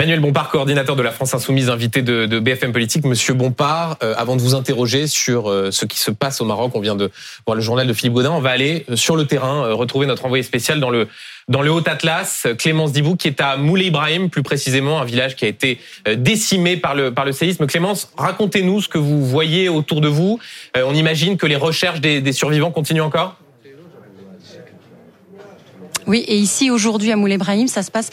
Manuel Bompard, coordinateur de la France Insoumise, invité de, BFM Politique. Monsieur Bompard, euh, avant de vous interroger sur euh, ce qui se passe au Maroc, on vient de voir le journal de Philippe Godin, on va aller euh, sur le terrain, retrouver notre envoyé spécial dans le Haut-Atlas, Clémence Dibou, qui est à Moulay Ibrahim, plus précisément, un village qui a été décimé par le séisme. Clémence, racontez-nous ce que vous voyez autour de vous. on imagine que les recherches des survivants continuent encore? Oui, et ici aujourd'hui à Moulay Brahim, ça se passe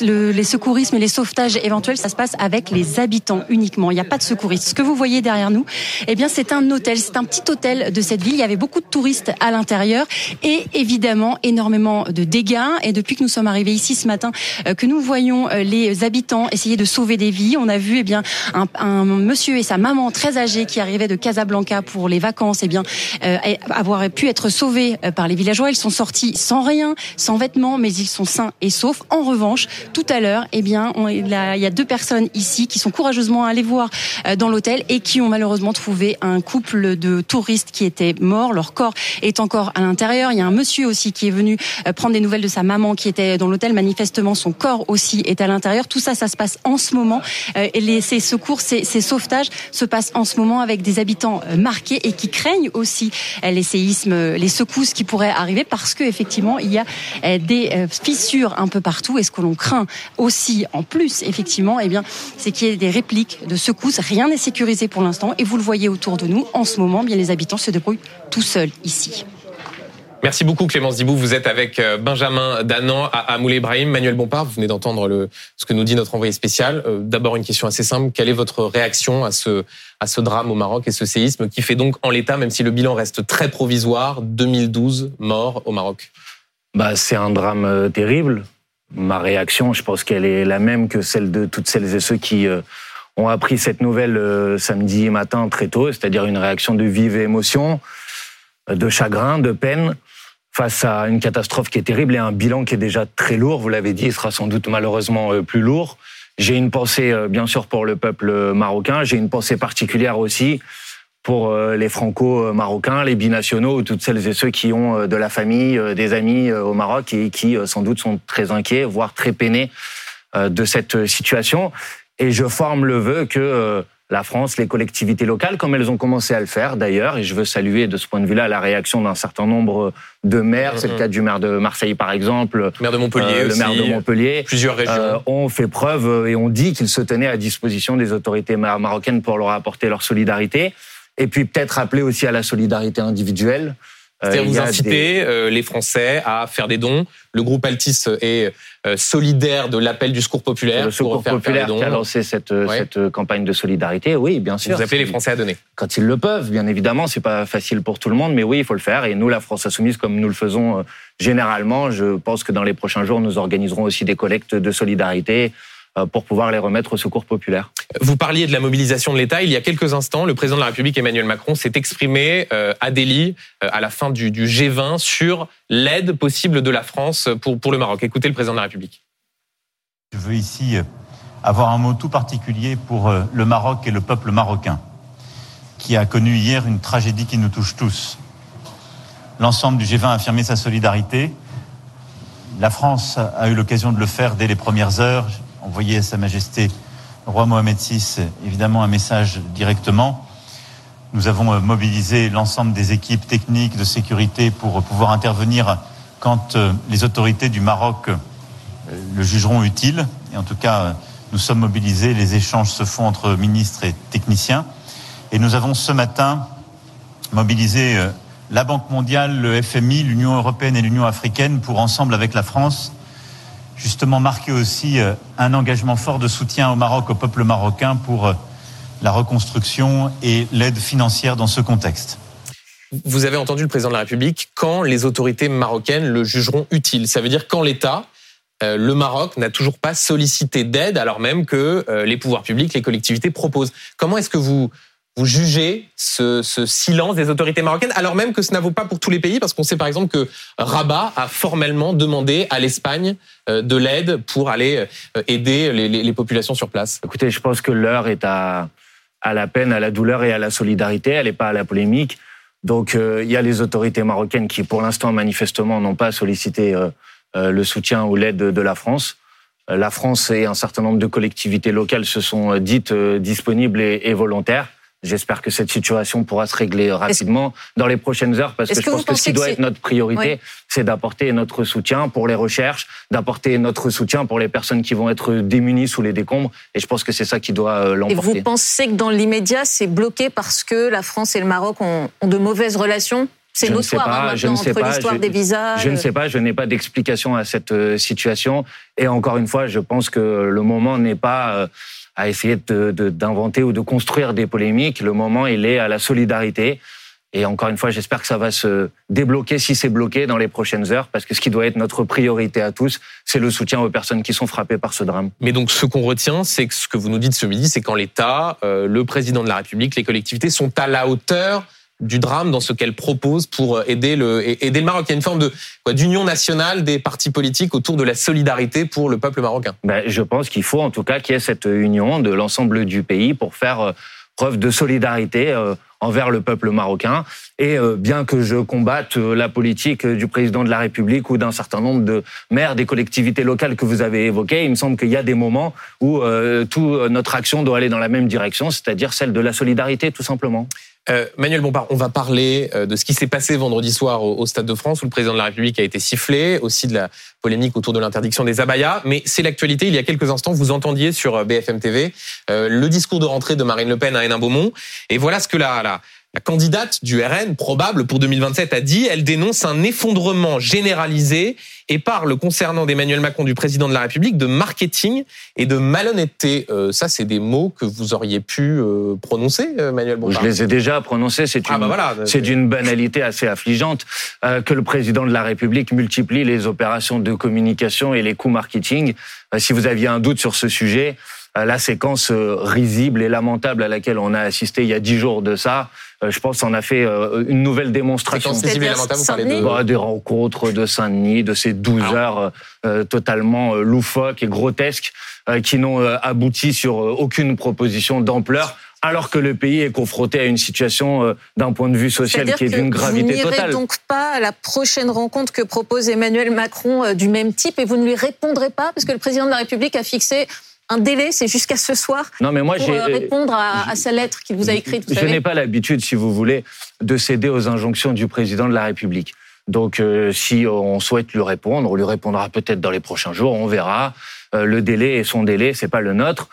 le, les secourismes et les sauvetages éventuels, ça se passe avec les habitants uniquement. Il n'y a pas de secouristes. Ce que vous voyez derrière nous, eh bien c'est un hôtel, c'est un petit hôtel de cette ville. Il y avait beaucoup de touristes à l'intérieur et évidemment énormément de dégâts. Et depuis que nous sommes arrivés ici ce matin, euh, que nous voyons euh, les habitants essayer de sauver des vies, on a vu eh bien un, un monsieur et sa maman très âgés qui arrivaient de Casablanca pour les vacances, eh bien euh, avoir pu être sauvés par les villageois. Ils sont sortis sans rien, sans vêtements, mais ils sont sains et saufs. En revanche, tout à l'heure, eh bien, il, y a, deux personnes ici qui sont courageusement allées voir euh, dans l'hôtel et qui ont malheureusement trouvé un couple de touristes qui étaient morts. Leur corps est encore à l'intérieur. Il y a un monsieur aussi qui est venu euh, prendre des nouvelles de sa maman qui était dans l'hôtel. Manifestement, son corps aussi est à l'intérieur. Tout ça, ça se passe en ce moment. Euh, et les, ces secours, ces, ces sauvetages se passent en ce moment avec des habitants marqués et qui craignent aussi les séismes, les secousses qui pourraient arriver parce que effectivement, il y a des euh, fissures un peu partout. Et ce que l'on craint aussi, en plus, effectivement, eh bien, c'est qu'il y ait des répliques de secousses. Rien n'est sécurisé pour l'instant. Et vous le voyez autour de nous, en ce moment, bien les habitants se débrouillent tout seuls ici. Merci beaucoup Clémence Dibou. Vous êtes avec euh, Benjamin Danan à Moulay Ibrahim. Manuel Bompard, vous venez d'entendre ce que nous dit notre envoyé spécial. D'abord une question assez simple. Quelle est votre réaction à ce, à ce drame au Maroc et ce séisme qui fait donc en l'état, même si le bilan reste très provisoire, 2012 morts au Maroc? Bah, C'est un drame euh, terrible. Ma réaction, je pense qu'elle est la même que celle de toutes celles et ceux qui euh, ont appris cette nouvelle euh, samedi matin très tôt, c'est-à-dire une réaction de vive émotion, de chagrin, de peine face à une catastrophe qui est terrible et un bilan qui est déjà très lourd. Vous l'avez dit, il sera sans doute malheureusement plus lourd. J'ai une pensée, bien sûr, pour le peuple marocain. J'ai une pensée particulière aussi pour euh, les franco-marocains, les binationaux, toutes celles et ceux qui ont euh, de la famille, euh, des amis au Maroc et qui sans doute sont très inquiets, voire très peinés de cette situation. Et je forme le vœu que la France, les collectivités locales, comme elles ont commencé à le faire d'ailleurs, et je veux saluer de ce point de vue-là la réaction d'un certain nombre de maires, c'est le cas du maire de Marseille par exemple, le maire de Montpellier, le maire de Montpellier, plusieurs régions, ont fait preuve et ont dit qu'ils se tenaient à disposition des autorités marocaines pour leur apporter leur solidarité. Et puis peut-être appeler aussi à la solidarité individuelle. Euh, C'est-à-dire vous inciter euh, les Français à faire des dons. Le groupe Altis est euh, solidaire de l'appel du Secours populaire. Le Secours populaire qui a lancé cette, cette campagne de solidarité, oui, bien sûr. Vous appelez les Français à donner Quand ils le peuvent, bien évidemment. C'est pas facile pour tout le monde, mais oui, il faut le faire. Et nous, la France Insoumise, comme nous le faisons généralement, je pense que dans les prochains jours, nous organiserons aussi des collectes de solidarité pour pouvoir les remettre au secours populaire. Vous parliez de la mobilisation de l'État. Il y a quelques instants, le président de la République, Emmanuel Macron, s'est exprimé euh, à Delhi, euh, à la fin du, G20, sur l'aide possible de la France pour, pour le Maroc. Écoutez le président de la République. Je veux ici avoir un mot tout particulier pour le Maroc et le peuple marocain, qui a connu hier une tragédie qui nous touche tous. L'ensemble du G20 a affirmé sa solidarité. La France a eu l'occasion de le faire dès les premières heures envoyé à Sa Majesté le roi Mohamed VI évidemment un message directement. Nous avons euh, mobilisé l'ensemble des équipes techniques de sécurité pour pouvoir intervenir quand euh, les autorités du Maroc euh, le jugeront utile. Et en tout cas, nous sommes mobilisés, les échanges se font entre ministres et techniciens. Et nous avons ce matin mobilisé la Banque mondiale, le FMI, l'Union européenne et l'Union africaine pour, ensemble avec la France, justement marquer aussi euh, un engagement fort de soutien au Maroc, au peuple marocain pour euh, la reconstruction et l'aide financière dans ce contexte. Vous avez entendu le président de la République quand les autorités marocaines le jugeront utile? Ça veut dire quand l'État, euh, le Maroc n'a toujours pas sollicité d'aide alors même que les pouvoirs publics, les collectivités proposent. Comment est-ce que vous vous jugez ce, silence des autorités marocaines, alors même que ce n'a vaut pas pour tous les pays, parce qu'on sait par exemple que Rabat a formellement demandé à l'Espagne euh, de l'aide pour aller euh, aider les, populations sur place. Écoutez, je pense que l'heure est à, à la peine, à la douleur et à la solidarité, elle n'est pas à la polémique. Donc euh, il y a les autorités marocaines qui, pour l'instant, manifestement, n'ont pas sollicité le soutien ou l'aide de la France. La France et un certain nombre de collectivités locales se sont dites disponibles et volontaires. J'espère que cette situation pourra se régler rapidement dans les prochaines heures, parce que, je pense que ce qui doit être notre priorité, c'est d'apporter notre soutien pour les recherches, d'apporter notre soutien pour les personnes qui vont être démunies sous les décombres. Et je pense que c'est ça qui doit euh, l'emporter. Et vous pensez que dans l'immédiat, c'est bloqué parce que la France et le Maroc ont, de mauvaises relations? C'est notoire hein, je ne sais pas, l'histoire des visas. Je ne sais pas, je n'ai pas d'explication à cette euh, situation. Et encore une fois, je pense que le moment n'est pas euh, à essayer d'inventer ou de construire des polémiques. Le moment, il est à la solidarité. Et encore une fois, j'espère que ça va se débloquer si c'est bloqué dans les prochaines heures, parce que ce qui doit être notre priorité à tous, c'est le soutien aux personnes qui sont frappées par ce drame. Mais donc, ce qu'on retient, c'est que ce que vous nous dites ce midi, c'est quand l'État, euh, le président de la République, les collectivités sont à la hauteur du drame dans ce qu'elle propose pour aider le, aider le Maroc. Il y a une forme de d'union nationale des partis politiques autour de la solidarité pour le peuple marocain. Ben, je pense qu'il faut en tout cas qu'il y ait cette union de l'ensemble du pays pour faire euh, preuve de solidarité euh, envers le peuple marocain. Et euh, bien que je combatte la politique du président de la République ou d'un certain nombre de maires des collectivités locales que vous avez évoquées, il me semble qu'il y a des moments où toute notre action doit aller dans la même direction, c'est-à-dire celle de la solidarité, tout simplement. Euh, Manuel Bompard, on va parler euh, de ce qui s'est passé vendredi soir au, Stade de France, où le président de la République a été sifflé, aussi de la polémique autour de l'interdiction des abayas. Mais c'est l'actualité. Il y a quelques instants, vous entendiez sur euh, BFM TV le discours de rentrée de Marine Le Pen à Hénin-Beaumont. Et voilà ce que la, la, la candidate du RN, probable pour 2027, a dit. Elle dénonce un effondrement généralisé et parle concernant d'Emmanuel Macron, du président de la République, de marketing et de malhonnêteté. Euh, ça, c'est des mots que vous auriez pu euh, prononcer, euh, Emmanuel Bompard? Je les ai déjà prononcés. C'est ah, une, bah c'est d'une banalité assez affligeante que le président de la République multiplie les opérations de communication et les coûts marketing. si vous aviez un doute sur ce sujet, la séquence risible et lamentable à laquelle on a assisté il y a dix jours de ça, euh, je pense, en a fait euh, une nouvelle démonstration. De... Bah, des rencontres de Saint-Denis, de ces 12 ah. heures euh, totalement loufoques et grotesques qui n'ont abouti sur aucune proposition d'ampleur alors que le pays est confronté à une situation d'un point de vue social qui est d'une gravité totale. Vous n'irez donc pas à la prochaine rencontre que propose Emmanuel Macron du même type et vous ne lui répondrez pas parce que le président de la République a fixé un délai, c'est jusqu'à ce soir non, mais moi, pour euh, répondre à, sa lettre qu'il vous a écrite. je n'ai pas l'habitude, si vous voulez, de céder aux injonctions du président de la République. Donc, euh, si on souhaite lui répondre, on lui répondra peut-être dans les prochains jours, on verra. Euh, le délai est son délai, c'est pas le nôtre.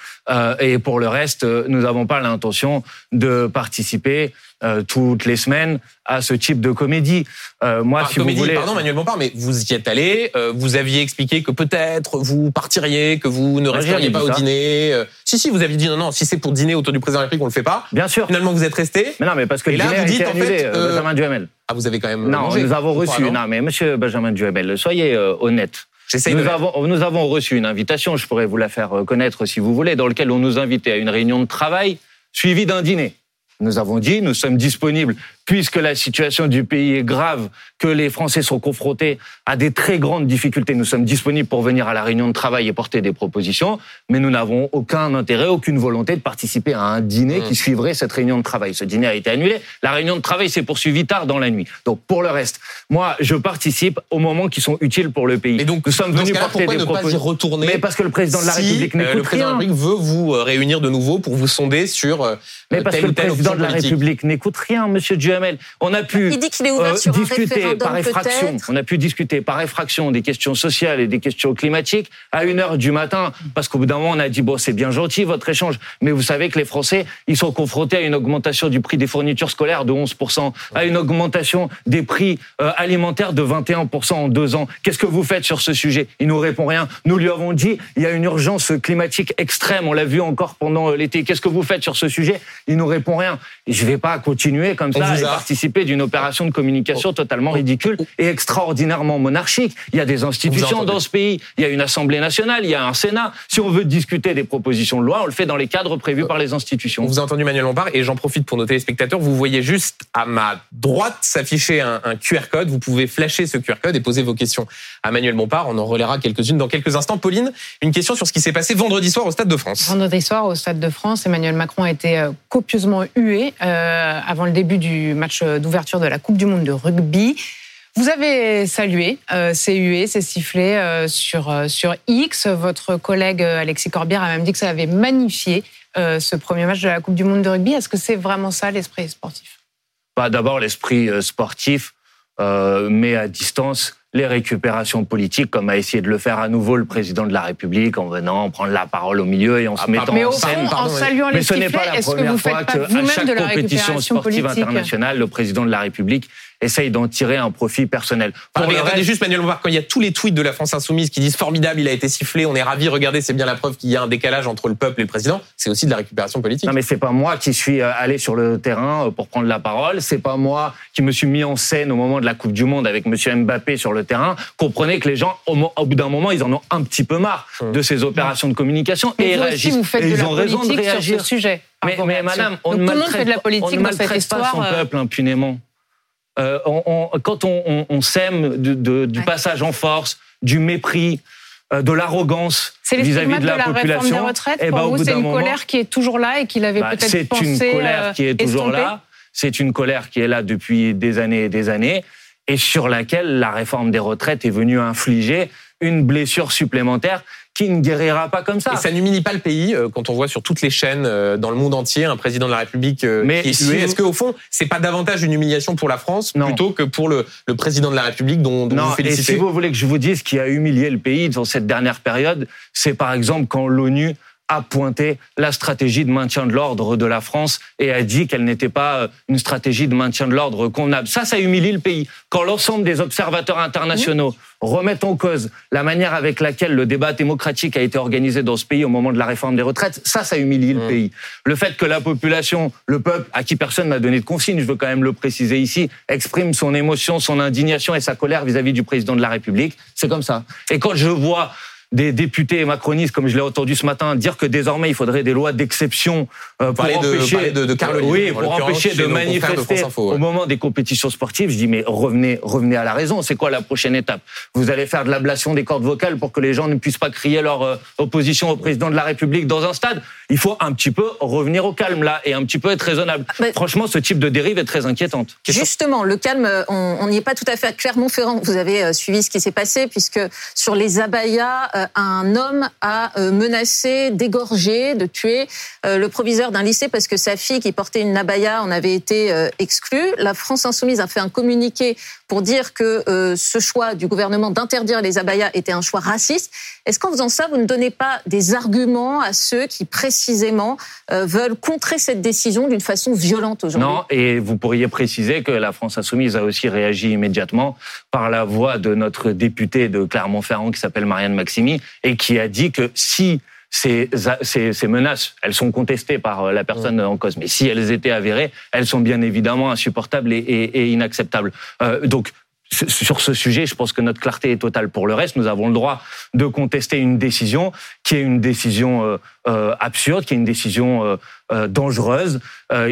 et pour le reste, nous n'avons pas l'intention de participer euh, toutes les semaines à ce type de comédie. Euh, moi, si vous voulez, pardon Manuel Bompard, mais vous y êtes allé, euh, vous aviez expliqué que peut-être vous partiriez, que vous ne resteriez pas au dîner. Euh, si si, vous aviez dit non non, si c'est pour dîner autour du président de la République, on le fait pas. Bien sûr. Finalement, vous êtes resté. Mais non, mais parce que le là, dîner vous dites, a été annulé, en fait, Benjamin Duhamel. Ah, vous avez quand même. Non, mangé, nous avons reçu. Non, mais Monsieur Benjamin Duhamel, soyez honnête. Nous avons, nous avons reçu une invitation, je pourrais vous la faire connaître si vous voulez, dans laquelle on nous invitait à une réunion de travail suivie d'un dîner. Nous avons dit, nous sommes disponibles puisque la situation du pays est grave, que les Français sont confrontés à des très grandes difficultés. Nous sommes disponibles pour venir à la réunion de travail et porter des propositions, mais nous n'avons aucun intérêt, aucune volonté de participer à un dîner qui mmh. suivrait cette réunion de travail. Ce dîner a été annulé. La réunion de travail s'est poursuivie tard dans la nuit. Donc pour le reste, moi, je participe aux moments qui sont utiles pour le pays. Et donc, nous sommes venus porter des propositions. retourner Mais parce que le président de la République n'écoute euh, Le président de la République veut vous euh, réunir de nouveau pour vous sonder sur euh, mais parce que le président de la République n'écoute rien, Monsieur Duhamel. On a pu Il dit qu'il est ouvert euh, sur discuter par effraction. On a pu discuter par effraction des questions sociales et des questions climatiques à une heure du matin, parce qu'au bout d'un moment, on a dit bon, c'est bien gentil votre échange, mais vous savez que les Français, ils sont confrontés à une augmentation du prix des fournitures scolaires de 11% à une augmentation des prix euh, alimentaires de 21% en deux ans. Qu'est-ce que vous faites sur ce sujet? Il nous répond rien. Nous lui avons dit il y a une urgence climatique extrême. On l'a vu encore pendant euh, l'été. Qu'est-ce que vous faites sur ce sujet? Il nous répond rien. Et je vais pas continuer comme ça et participer d'une opération de communication totalement ridicule et extraordinairement monarchique. Il y a des institutions dans ce pays, il y a une Assemblée nationale, il y a un Sénat. Si on veut discuter des propositions de loi, on le fait dans les cadres prévus par les institutions. On vous a entendu Manuel Lombard et j'en profite pour nos téléspectateurs. Vous voyez juste à ma droite s'afficher un, QR code. Vous pouvez flasher ce QR code et poser vos questions à Manuel Bompard. On en relaiera quelques-unes dans quelques instants. Pauline, une question sur ce qui s'est passé vendredi soir au Stade de France. Vendredi soir au Stade de France, Emmanuel Macron a été euh, copieusement euh, avant le début du match d'ouverture de la Coupe du Monde de rugby. Vous avez salué euh, ces huées, ces sifflets euh, sur, euh, sur X. Votre collègue Alexis Corbière a même dit que ça avait magnifié ce premier match de la Coupe du Monde de rugby. Est-ce que c'est vraiment ça l'esprit sportif? Bah, D'abord, l'esprit sportif met à distance les récupérations politiques, comme a essayé de le faire à nouveau le président de la République en venant prendre la parole au milieu et en se Ah, mettant Mais en au fond, scène. en pardon, saluant Mais les ce n'est pas la que première vous fois qu'à chaque de la compétition sportive politique internationale, le président de la République essaye d'en tirer un profit personnel. Pour regardez reste- juste Manuel Bompard, quand il y a tous les tweets de la France Insoumise qui disent formidable, il a été sifflé, on est ravis, regardez, c'est bien la preuve qu'il y a un décalage entre le peuple et le président, c'est aussi de la récupération politique. Non mais c'est pas moi qui suis euh, allé sur le terrain euh, pour prendre la parole, c'est pas moi qui me suis mis en scène au moment de la Coupe du monde avec monsieur Mbappé sur le terrain. Comprenez que les gens au, mo- au bout d'un moment, ils en ont un petit peu marre de ces opérations de communication Mais et ils vous aussi, réagissent. vous faites et de ils la ont raison de politique sur réagir. ce sujet. Mais, madame, on ne maltraite, fait de la on politique ne dans cette maltraite pas histoire. son euh, peuple impunément. Euh, on- on- quand on, sème de- de- du Ouais. passage en force, du mépris, euh, de l'arrogance C'est vis-à-vis de la, réforme des population, retraites. eh Pour ben, vous, c'est une moment, colère qui est toujours là et qu'il avait bah, peut-être c'est pensé une colère euh, qui est toujours estomper. là. C'est une colère qui est là depuis des années et des années et sur laquelle la réforme des retraites est venue infliger une blessure supplémentaire qui ne guérira pas comme ça. Et ça n'humilie pas le pays euh, quand on voit sur toutes les chaînes euh, dans le monde entier un président de la République euh, Mais qui est si Est-ce qu'au fond, c'est pas davantage une humiliation pour la France Non. plutôt que pour le, le président de la République dont, dont Non, vous et félicitez si vous voulez que je vous dise ce qui a humilié le pays dans cette dernière période, c'est par exemple quand l'ONU a pointé la stratégie de maintien de l'ordre de la France et a dit qu'elle n'était pas euh, une stratégie de maintien de l'ordre convenable. Ça, ça humilie le pays. Quand l'ensemble des observateurs internationaux remettent en cause la manière avec laquelle le débat démocratique a été organisé dans ce pays au moment de la réforme des retraites, ça, ça humilie le Mmh. pays. Le fait que la population, le peuple, à qui personne n'a donné de consigne, je veux quand même le préciser ici, exprime son émotion, son indignation et sa colère vis-à-vis du président de la République, c'est comme ça. Et quand je vois des députés macronistes, comme je l'ai entendu ce matin, dire que désormais il faudrait des lois d'exception euh, pour de- empêcher, de- de Carl Olive, oui, en pour empêcher de de manifester France Info, ouais. au moment des compétitions sportives. Je dis mais revenez, revenez à la raison. C'est quoi la prochaine étape? Vous allez faire de l'ablation des cordes vocales pour que les gens ne puissent pas crier leur euh, opposition au président de la République dans un stade? Il faut un petit peu revenir au calme là et un petit peu être raisonnable. Mais- Franchement, ce type de dérive est très inquiétante. Justement, le calme, on n'y est pas tout à fait à Clermont-Ferrand. Vous avez euh, suivi ce qui s'est passé puisque sur les abayas, euh, un homme a euh, menacé d'égorger, de tuer le proviseur d'un lycée parce que sa fille qui portait une abaya en avait été exclue. La France insoumise a fait un communiqué pour dire que ce choix du gouvernement d'interdire les abayas était un choix raciste. Est-ce qu'en faisant ça, vous ne donnez pas des arguments à ceux qui précisément euh, veulent contrer cette décision d'une façon violente aujourd'hui Non, et vous pourriez préciser que la France insoumise a aussi réagi immédiatement par la voix de notre députée de Clermont-Ferrand qui s'appelle Marianne Maximi et qui a dit que si ces, ces, ces menaces, elles sont contestées par euh, la personne en cause, mais si elles étaient avérées, elles sont bien évidemment insupportables et, inacceptables. Euh, donc, sur ce sujet, je pense que notre clarté est totale. Pour le reste, nous avons le droit de contester une décision qui est une décision euh, euh, absurde, qui est une décision euh, dangereuse,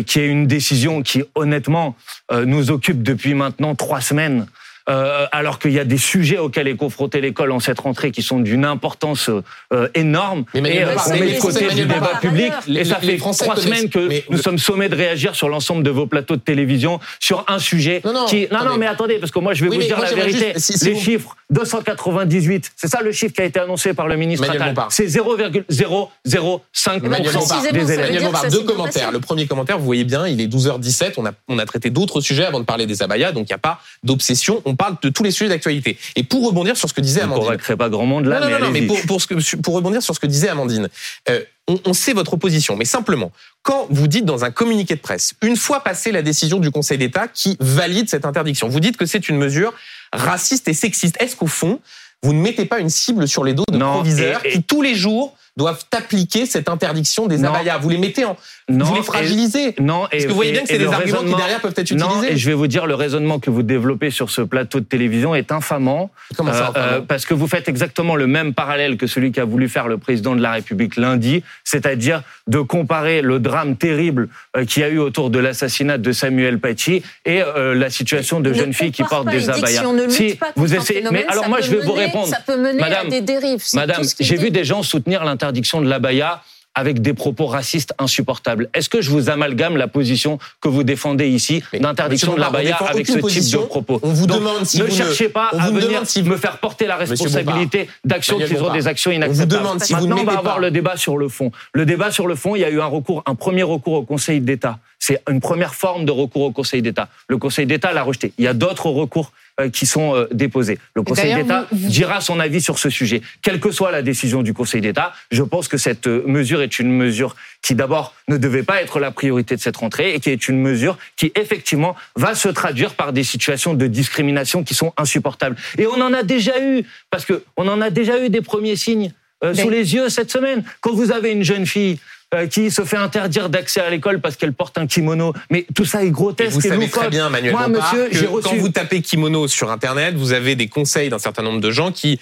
qui est une décision qui, honnêtement, nous occupe depuis maintenant trois semaines. Euh, alors qu'il y a des sujets auxquels est confrontée l'école en cette rentrée qui sont d'une importance euh, énorme Mais et euh, mais met de les- côté du débat public. Et ça les fait Français trois semaines que mais- nous sommes sommés de réagir sur l'ensemble de vos plateaux de télévision sur un sujet Non, non, qui... Non, non, attendez. mais attendez, parce que moi, je vais Oui, vous dire la vérité. juste- si- si les vous- chiffres, 298, c'est ça le chiffre qui a été annoncé par le ministre Attal. C'est 0,005% Manuel précisez-moi, des élèves. Deux commentaires. Le premier commentaire, vous voyez bien, il est 12h17. On a, on a traité d'autres sujets avant de parler des abayas, donc il n'y a pas d'obsession. On parle de tous les sujets d'actualité. Et pour rebondir sur ce que disait ne Amandine. convaincrez pas grand monde là, non, non, mais non, non, mais pour, pour, ce que, pour rebondir sur ce que disait Amandine, euh, on, on sait votre opposition, mais simplement, quand vous dites dans un communiqué de presse, une fois passée la décision du Conseil d'État qui valide cette interdiction, vous dites que c'est une mesure raciste et sexiste. Est-ce qu'au fond, vous ne mettez pas une cible sur les dos de Non, proviseurs et- et- qui tous les jours doivent appliquer cette interdiction des abayas? Vous les mettez en, Non, vous les et-. Non, et, Parce que vous voyez bien que c'est des arguments qui derrière peuvent être Non, utilisés. et je vais vous dire, le raisonnement que vous développez sur ce plateau de télévision est infamant. Comment ça, Euh, euh, non parce que vous faites exactement le même parallèle que celui qu'a voulu faire le président de la République lundi, c'est-à-dire de comparer le drame terrible euh, qu'il y a eu autour de l'assassinat de Samuel Paty et euh, la situation de Ne jeunes filles qui portent des abayas. Si on ne lutte Si, pas vous essayez, mais alors moi je vais vous mener- répondre. Ça peut mener Madame, à des dérives. Madame, j'ai vu des gens soutenir l'interdiction de l'abaya avec des propos racistes insupportables. Est-ce que je vous amalgame la position que vous défendez ici d'interdiction de la défend avec ce type de propos On vous Donc, demande si ne vous ne- cherchez pas on à venir demande si vous- me faire porter la responsabilité d'actions qui sont des actions on vous inacceptables. demande si vous ne Maintenant, on va avoir pas- le débat sur le fond. Le débat sur le fond, il y a eu un recours, un premier recours au Conseil d'État. C'est une première forme de recours au Conseil d'État. Le Conseil d'État l'a rejeté. Il y a d'autres recours qui sont euh, déposés. Le Conseil d'État vous- dira son avis sur ce sujet. Quelle que soit la décision du Conseil d'État, je pense que cette euh, mesure est une mesure qui d'abord ne devait pas être la priorité de cette rentrée et qui est une mesure qui effectivement va se traduire par des situations de discrimination qui sont insupportables. Et on en a déjà eu, parce que on en a déjà eu des premiers signes euh, sous les yeux cette semaine. Quand vous avez une jeune fille euh, qui se fait interdire d'accès à l'école parce qu'elle porte un kimono, mais tout ça est Et grotesque. vous et savez loufoque. très bien, Manuel Moi, Bompard, monsieur, que j'ai reçu. quand vous tapez kimono sur Internet, vous avez des conseils d'un certain nombre de gens qui,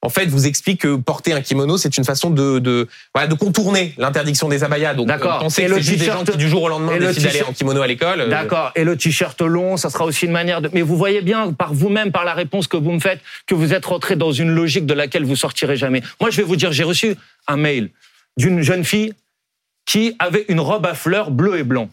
en fait, vous expliquent que porter un kimono, c'est une façon de, de, voilà, de contourner l'interdiction des abayas. Donc, D'accord. euh, pensez Et que c'est des gens t-shirt- qui, du jour au lendemain, décident d'aller en kimono à l'école. euh, D'accord. Et le t-shirt long, ça sera aussi une manière de. Mais vous voyez bien par vous-même, par la réponse que vous me faites, que vous êtes rentré dans une logique de laquelle vous sortirez jamais. Moi, je vais vous dire, j'ai reçu un mail d'une jeune fille qui avait une robe à fleurs bleu et blanc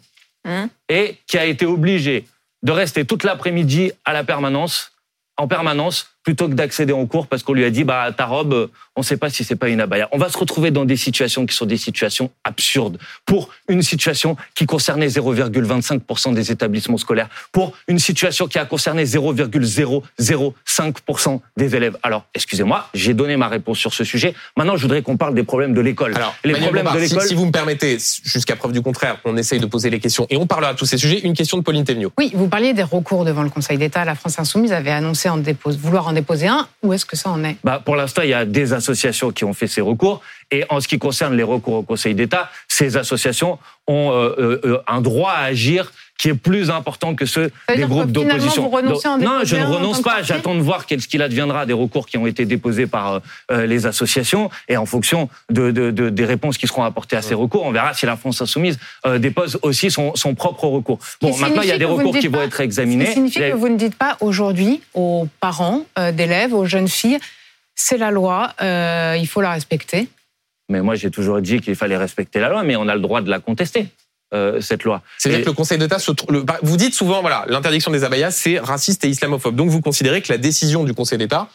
Hum. et qui a été obligée de rester toute l'après-midi à la permanence, en permanence, plutôt que d'accéder en cours parce qu'on lui a dit bah ta robe, on ne sait pas si c'est pas une abaya. On va se retrouver dans des situations qui sont des situations absurdes pour une situation qui concernait 0,25% des établissements scolaires, pour une situation qui a concerné 0,005% des élèves. Alors, excusez-moi, j'ai donné ma réponse sur ce sujet. Maintenant, je voudrais qu'on parle des problèmes de l'école. Alors, les Manuel problèmes Bompard, de si, l'école. si vous me permettez, jusqu'à preuve du contraire, on essaye de poser les questions et on parlera de tous ces sujets. Une question de Pauline Thévenot. Oui, vous parliez des recours devant le Conseil d'État. La France Insoumise avait annoncé en dépose, vouloir en déposer un. Où est-ce que ça en est? Bah, pour l'instant, il y a des associations qui ont fait ces recours. Et en ce qui concerne les recours au Conseil d'État, ces associations ont euh, euh, euh, un droit à agir qui est plus important que ceux des groupes d'opposition. Non, je ne renonce pas. J'attends de voir ce qu'il adviendra des recours qui ont été déposés par euh, les associations. Et en fonction de, de- de- des réponses qui seront apportées à ces recours, on verra si la France insoumise euh, dépose aussi son, son propre recours. Bon, maintenant, il y a des recours qui vont être examinés. Qui signifie que vous ne dites pas aujourd'hui aux parents euh, d'élèves, aux jeunes filles, c'est la loi, il faut la respecter. Mais moi, j'ai toujours dit qu'il fallait respecter la loi, mais on a le droit de la contester, euh, cette loi. C'est-à-dire que le Conseil d'État se le- bah, Vous dites souvent, voilà, l'interdiction des abayas, c'est raciste et islamophobe. Donc vous considérez que la décision du Conseil d'État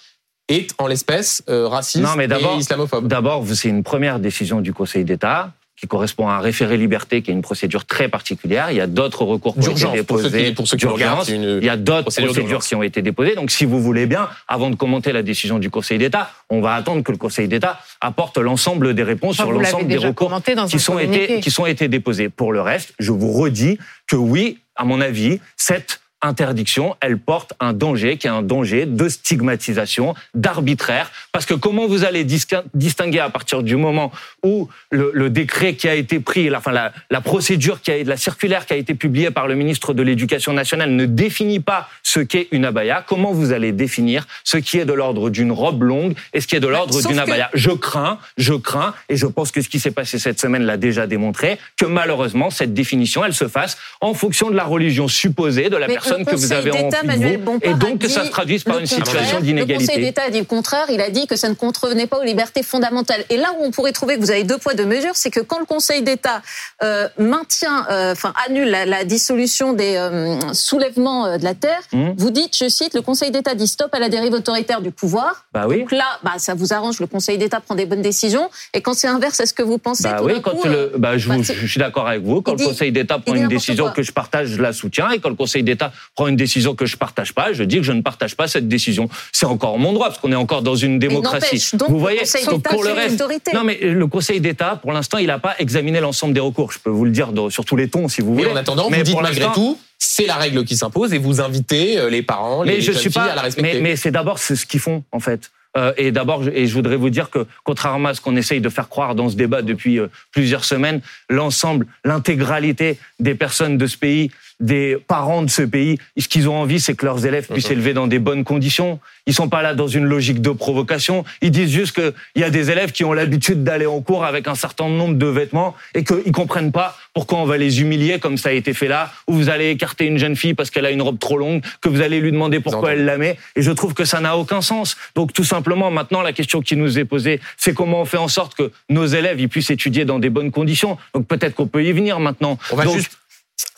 est, en l'espèce, euh, raciste Non, mais d'abord- et islamophobe. D'abord, c'est une première décision du Conseil d'État qui correspond à un référé liberté, qui est une procédure très particulière. Il y a d'autres recours qui ont été D'urgence, pour ceux déposés. qui, pour ceux qui une Il y a d'autres procédure procédures qui ont été déposées. Donc, si vous voulez bien, avant de commenter la décision du Conseil d'État, on va attendre que le Conseil d'État apporte l'ensemble des réponses Enfin, sur l'ensemble des recours qui sont été qui sont été déposés. Pour le reste, je vous redis que oui, à mon avis, cette interdiction, elle porte un danger qui est un danger de stigmatisation, d'arbitraire, parce que comment vous allez distinguer à partir du moment où le, le décret qui a été pris, la, enfin la, la procédure qui a la circulaire qui a été publiée par le ministre de l'Éducation nationale ne définit pas ce qu'est une abaya, comment vous allez définir ce qui est de l'ordre d'une robe longue et ce qui est de l'ordre sauf d'une que- abaya? Je crains, je crains, et je pense que ce qui s'est passé cette semaine l'a déjà démontré, que malheureusement cette définition, elle se fasse en fonction de la religion supposée de la Mais personne que vous avez en vous, et donc que ça se traduise par une situation Le Conseil d'inégalité. d'État a dit le contraire. Il a dit que ça ne contrevenait pas aux libertés fondamentales. Et là où on pourrait trouver que vous avez deux poids deux mesures, c'est que quand le Conseil d'État euh, maintient, euh, enfin annule la, la dissolution des euh, soulèvements de la terre, Hum. vous dites, je cite, le Conseil d'État dit stop à la dérive autoritaire du pouvoir. Bah oui. Donc là, bah, ça vous arrange, le Conseil d'État prend des bonnes décisions. Et quand c'est inverse, est-ce que vous pensez Bah tout oui, quand coup, le, bah, je, bah, vous- je suis d'accord avec vous. Quand le Conseil d'État prend une décision quoi. que je partage, je la soutiens. Et quand le Conseil d'État prend une décision que je partage pas, je dis que je ne partage pas cette décision. C'est encore mon droit, parce qu'on est encore dans une démocratie. donc, vous le voyez, Conseil donc d'État, pour le reste, non mais le Conseil d'État, pour l'instant, il n'a pas examiné l'ensemble des recours. Je peux vous le dire sur tous les tons, si vous Mais voulez. en attendant, Mais vous dites malgré tout, c'est la règle qui s'impose et vous invitez euh, les parents, les, mais je jeunes suis filles pas. à la respecter. Mais, mais c'est d'abord ce qu'ils font en fait. Euh, et d'abord, je- et je voudrais vous dire que contrairement à ce qu'on essaye de faire croire dans ce débat depuis euh, plusieurs semaines, l'ensemble, l'intégralité des personnes de ce pays des parents de ce pays. Ce qu'ils ont envie, c'est que leurs élèves puissent s'élever dans des bonnes conditions. Ils sont pas là dans une logique de provocation. Ils disent juste qu'il y a des élèves qui ont l'habitude d'aller en cours avec un certain nombre de vêtements et qu'ils comprennent pas pourquoi on va les humilier comme ça a été fait là, où vous allez écarter une jeune fille parce qu'elle a une robe trop longue, que vous allez lui demander pourquoi elle la met. Et je trouve que ça n'a aucun sens. Donc tout simplement, maintenant, la question qui nous est posée, c'est comment on fait en sorte que nos élèves ils puissent étudier dans des bonnes conditions. Donc peut-être qu'on peut y venir maintenant. On va juste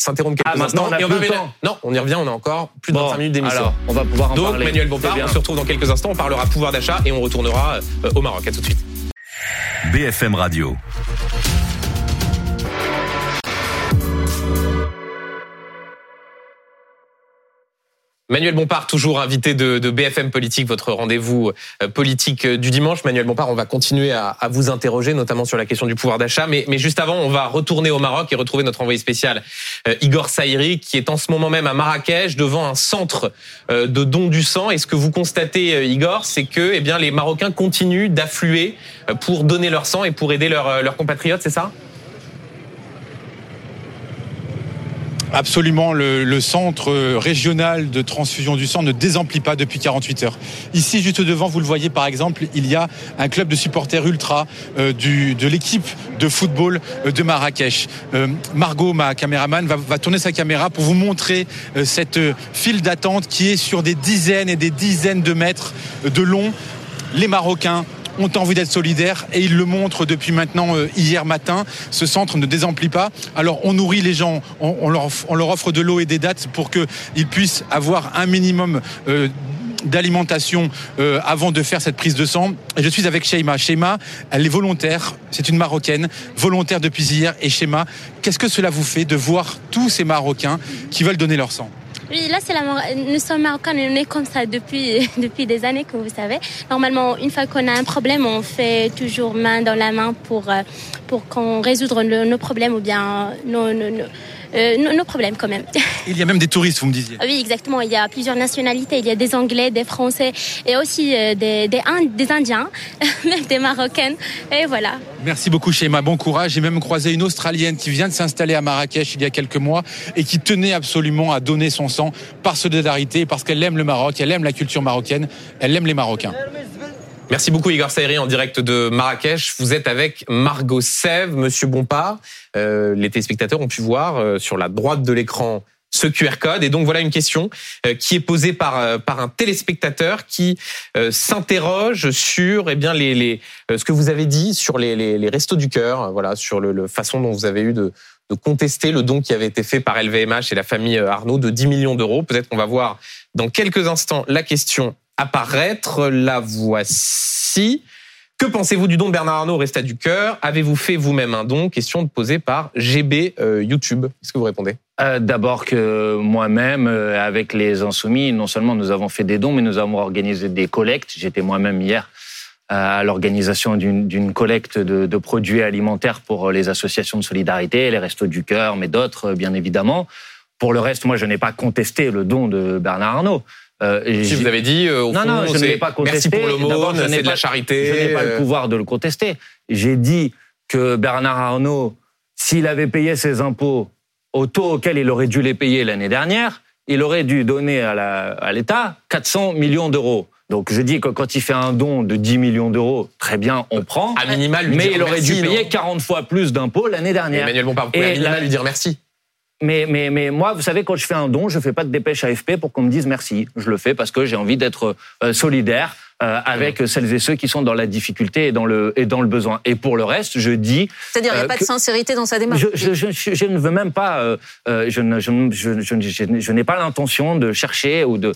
s'interrompre quelques ah, instants. On a et on va. Non, on y revient, on a encore plus de Bon, 25 minutes d'émission. Alors, on va pouvoir en Donc, parler. Manuel Bompard, on se retrouve dans quelques instants, on parlera pouvoir d'achat et on retournera euh, au Maroc. À tout de suite. BFM Radio. Manuel Bompard, toujours invité de, de BFM Politique, votre rendez-vous euh, politique euh, du dimanche. Manuel Bompard, on va continuer à, à vous interroger, notamment sur la question du pouvoir d'achat. Mais, mais juste avant, on va retourner au Maroc et retrouver notre envoyé spécial, euh, Igor Saïri, qui est en ce moment même à Marrakech, devant un centre euh, de don du sang. Et ce que vous constatez, euh, Igor, c'est que eh bien, les Marocains continuent d'affluer euh, pour donner leur sang et pour aider leurs compatriotes, c'est ça? Absolument, le, centre régional de transfusion du sang ne désemplit pas depuis 48 heures. Ici, juste devant, vous le voyez par exemple, il y a un club de supporters ultra euh, de l'équipe de football euh, de Marrakech. Euh, Margot, ma caméraman, va, tourner sa caméra pour vous montrer euh, cette euh, file d'attente qui est sur des dizaines et des dizaines de mètres de long. Les Marocains ont envie d'être solidaires et ils le montrent depuis maintenant euh, hier matin. Ce centre ne désemplit pas. Alors on nourrit les gens, on, leur, offre de l'eau et des dates pour qu'ils puissent avoir un minimum euh, d'alimentation euh, avant de faire cette prise de sang. Je suis avec Sheima. Sheima, elle est volontaire, c'est une Marocaine, volontaire depuis hier. Et Sheima, qu'est-ce que cela vous fait de voir tous ces Marocains qui veulent donner leur sang? Oui, là, c'est la nous sommes marocains on est comme ça depuis, depuis des années, comme vous savez. Normalement, une fois qu'on a un problème, on fait toujours main dans la main pour, euh, pour qu'on résoudre nos, problèmes ou bien nos, nos, nos- nos problèmes quand même. Il y a même des touristes, vous me disiez. Oui, exactement. Il y a plusieurs nationalités. Il y a des Anglais, des Français et aussi euh, des, des, Ind- des Indiens, même des Marocaines. Et voilà. Merci beaucoup Sheima, bon courage. J'ai même croisé une Australienne qui vient de s'installer à Marrakech il y a quelques mois et qui tenait absolument à donner son sang par solidarité, parce qu'elle aime le Maroc, elle aime la culture marocaine, elle aime les Marocains. Merci beaucoup Igor Saïri en direct de Marrakech. Vous êtes avec Margot Sève, Monsieur Bompard. Euh, les téléspectateurs ont pu voir euh, sur la droite de l'écran ce QR code. Et donc voilà une question euh, qui est posée par euh, par un téléspectateur qui euh, s'interroge sur eh bien les, les ce que vous avez dit sur les les, les restos du cœur. Voilà sur le, le façon dont vous avez eu de de contester le don qui avait été fait par LVMH et la famille Arnaud de 10 millions d'euros. Peut-être qu'on va voir dans quelques instants la question apparaître. La voici. Que pensez-vous du don de Bernard Arnault au Resta du Cœur? Avez-vous fait vous-même un don? Question posée par GB euh, YouTube. Qu'est-ce que vous répondez? Euh, D'abord que moi-même, euh, avec les Insoumis, non seulement nous avons fait des dons, mais nous avons organisé des collectes. J'étais moi-même hier à l'organisation d'une collecte de, de produits alimentaires pour les associations de solidarité, les Restos du Cœur, mais d'autres, bien évidemment. Pour le reste, moi, je n'ai pas contesté le don de Bernard Arnault. Euh, Si vous avez dit, euh, au non, fond, non, je ne l'ai pas contesté. merci pour l'aumône, c'est de pas- la charité. Je n'ai pas le euh, pouvoir de le contester. J'ai dit que Bernard Arnault, s'il avait payé ses impôts au taux auquel il aurait dû les payer l'année dernière, il aurait dû donner à l'État 400 millions d'euros. Donc je dis que quand il fait un don de 10 millions d'euros, très bien, on prend. À minima, lui Mais il aurait merci, dû payer non 40 fois plus d'impôts l'année dernière. Emmanuel Bompard, vous pouvez à Et minima la- lui dire merci. Mais, mais, mais moi, vous savez, quand je fais un don, je fais pas de dépêche AFP pour qu'on me dise merci. Je le fais parce que j'ai envie d'être euh, solidaire euh, avec celles et ceux qui sont dans la difficulté et dans le, et dans le besoin. Et pour le reste, je dis... C'est-à-dire, il n'y a Euh, pas de sincérité dans sa démarche. Je, je, je, je- je ne veux même pas... euh, euh, je ne- je ne- je- je- je- je n'ai pas l'intention de chercher ou de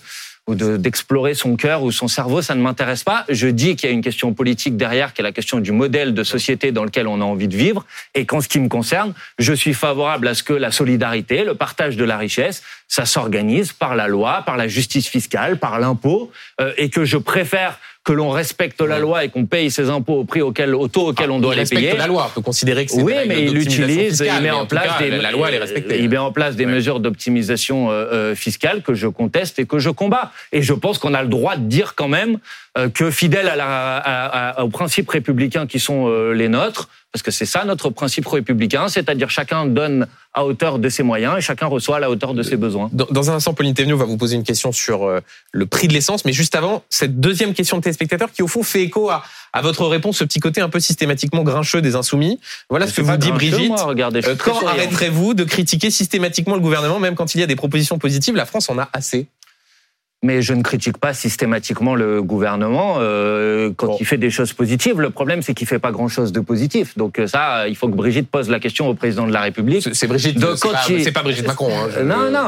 ou de- d'explorer son cœur ou son cerveau, ça ne m'intéresse pas. Je dis qu'il y a une question politique derrière, qui est la question du modèle de société dans lequel on a envie de vivre. Et qu'en ce qui me concerne, je suis favorable à ce que la solidarité, le partage de la richesse, ça s'organise par la loi, par la justice fiscale, par l'impôt, euh, et que je préfère que l'on respecte la loi et qu'on paye ses impôts au prix auquel, au taux auquel on doit Ah, il les respecte payer. la loi. On peut considérer que c'est Oui, mais il utilise, fiscale, il met en place cas, des, la, loi, elle est respectée. il met en place des Ouais. mesures d'optimisation euh, euh, fiscale que je conteste et que je combats. Et je pense qu'on a le droit de dire quand même euh, que fidèle à la, à- à- aux principes républicains qui sont euh, les nôtres, parce que c'est ça notre principe républicain, c'est-à-dire chacun donne à hauteur de ses moyens et chacun reçoit à la hauteur de ses besoins. Dans, dans un instant, Pauline Thévenot va vous poser une question sur euh, le prix de l'essence, mais juste avant, cette deuxième question de téléspectateur qui au fond fait écho à, à votre réponse, ce petit côté un peu systématiquement grincheux des insoumis. Voilà ce que vous dit Brigitte. moi, regardez, Euh, quand souriant. arrêterez-vous de critiquer systématiquement le gouvernement, même quand il y a des propositions positives La France en a assez? Mais je ne critique pas systématiquement le gouvernement euh, quand Bon. il fait des choses positives. Le problème, c'est qu'il fait pas grand-chose de positif. Donc euh, ça, il faut que Brigitte pose la question au président de la République. C'est Brigitte. C'est pas, il- c'est pas Brigitte Macron. hein. Je- Non, non,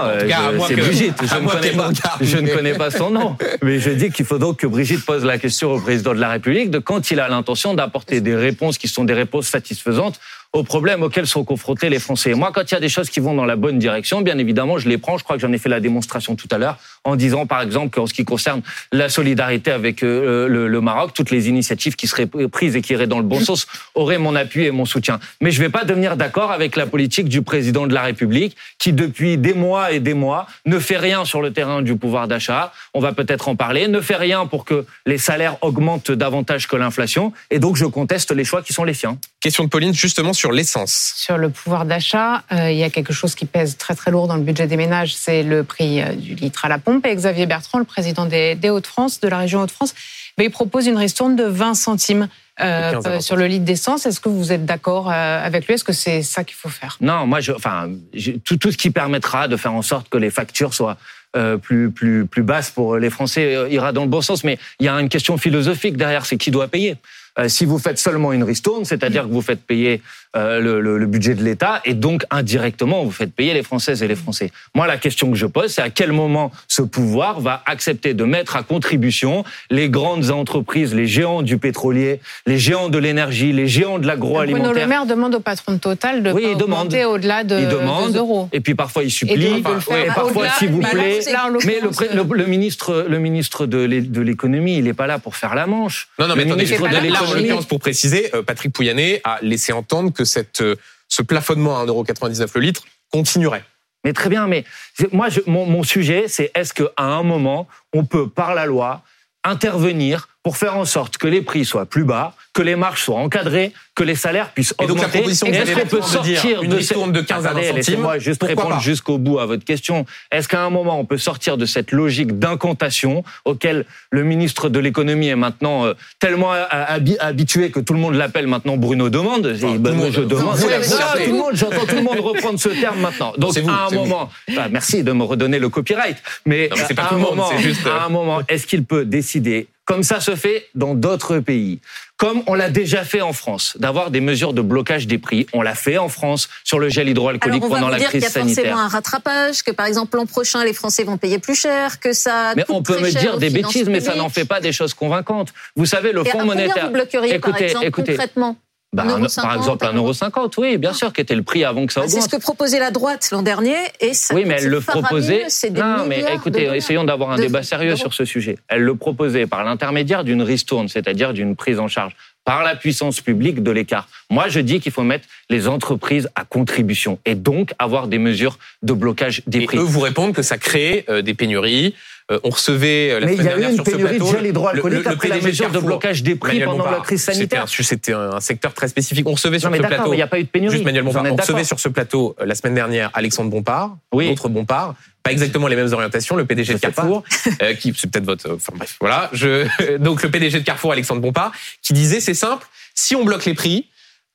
c'est Brigitte. Je ne, connais pas, je ne connais pas son nom. Mais je dis qu'il faut donc que Brigitte pose la question au président de la République de quand il a l'intention d'apporter des réponses qui sont des réponses satisfaisantes aux problèmes auxquels sont confrontés les Français. Et moi, quand il y a des choses qui vont dans la bonne direction, bien évidemment, je les prends. Je crois que j'en ai fait la démonstration tout à l'heure en disant, par exemple, qu'en ce qui concerne la solidarité avec euh, le, le Maroc, toutes les initiatives qui seraient prises et qui iraient dans le bon sens auraient mon appui et mon soutien. Mais je ne vais pas devenir d'accord avec la politique du président de la République qui, depuis des mois et des mois, ne fait rien sur le terrain du pouvoir d'achat. On va peut-être en parler. Ne fait rien pour que les salaires augmentent davantage que l'inflation. Et donc, je conteste les choix qui sont les siens. Question de Pauline justement sur l'essence. Sur le pouvoir d'achat, euh, il y a quelque chose qui pèse très très lourd dans le budget des ménages, c'est le prix euh, du litre à la pompe. Et Xavier Bertrand, le président des, des Hauts-de-France, de la région Hauts-de-France, ben, il propose une ristourne de 20 centimes euh, De 15 à 20 euh, sur le litre d'essence. Est-ce que vous êtes d'accord euh, avec lui? Est-ce que c'est ça qu'il faut faire? Non, moi, je, enfin, je- tout, tout ce qui permettra de faire en sorte que les factures soient euh, plus, plus, plus basses pour les Français euh, ira dans le bon sens. Mais il y a une question philosophique derrière, c'est qui doit payer? Euh, si vous faites seulement une ristourne, c'est-à-dire que vous faites payer euh, le, le- le budget de l'État et donc indirectement vous faites payer les Françaises et les Français. Moi, la question que je pose, c'est à quel moment ce pouvoir va accepter de mettre à contribution les grandes entreprises, les géants du pétrolier, les géants de l'énergie, les géants de Bruno l'agroalimentaire. Le Maire demande au patron de Total de Oui, augmenter au-delà de il demande, 2 euros. et puis parfois il supplie, et parfois s'il vous mais plaît. Mais le, pré- le- le ministre, le ministre de l'é- de l'économie, il n'est pas là pour faire la manche. Non, non, mais Le attendez, ministre de là, là, en l'occurrence, pour préciser, euh, Patrick Pouyanné a laissé entendre que cette, euh, ce plafonnement à 1,99€ le litre continuerait. Mais très bien, mais moi, je- mon, mon sujet, c'est est-ce qu'à un moment, on peut, par la loi, intervenir pour faire en sorte que les prix soient plus bas, que les marges soient encadrées, que les salaires puissent Et donc, la augmenter. proposition que vous peut avez de dire sortir une de ristourne de 15 à 20 Attendez, centimes, Laissez-moi juste répondre jusqu'au bout à votre question. Est-ce qu'à un moment, on peut sortir de cette logique d'incantation auquel le ministre de l'économie est maintenant euh, tellement euh, habi- habitué que tout le monde l'appelle maintenant Bruno Demande? Tout ben, monde. je demande. Vous sorti. tout le monde, j'entends tout le monde reprendre ce terme maintenant. Donc vous, à un vous. moment, bah, merci de me redonner le copyright. Mais, Non, mais c'est pas tout un monde, moment, c'est juste, euh, à un moment, est-ce qu'il peut décider, comme ça se fait dans d'autres pays, comme on l'a déjà fait en France, d'avoir des mesures de blocage des prix On l'a fait en France sur le gel Alors hydroalcoolique on va pendant la dire qu'il y crise a forcément sanitaire. un rattrapage, que par exemple l'an prochain les Français vont payer plus cher, que ça. Mais on peut me dire des bêtises, mais ça n'en fait pas des choses convaincantes. Vous savez, le Et Fonds monétaire. vous bloqueriez par Écoutez, exemple écoutez. concrètement Bah, Un par exemple, un euro 1,50€, oui, bien sûr, qui était le prix avant que ça Ah, C'est augmente. ce que proposait la droite l'an dernier et ça Oui, mais elle le proposait. c'est des Non, mais écoutez, essayons d'avoir un de- débat sérieux sur ce sujet. Elle le proposait par l'intermédiaire d'une ristourne, c'est-à-dire d'une prise en charge par la puissance publique de l'écart. Moi, je dis qu'il faut mettre les entreprises à contribution et donc avoir des mesures de blocage des Et prix. eux vous répondent que ça crée euh, des pénuries. Euh, on recevait euh, la Mais il y a eu une pénurie de gel hydroalcoolique après la mesure de blocage des prix Manuel pendant la Bompard. crise sanitaire. C'était un, un, secteur très spécifique. On recevait sur Non, mais ce plateau. il n'y a pas eu de pénurie. Juste Manuel Bompard. On recevait sur ce plateau euh, la semaine dernière Alexandre Bompard, Oui. autre Bompard, pas exactement les mêmes orientations, le PDG de. Carrefour, euh, qui c'est peut-être votre, enfin bref, voilà. Je, donc le PDG de Carrefour, Alexandre Bompard, qui disait c'est simple, si on bloque les prix,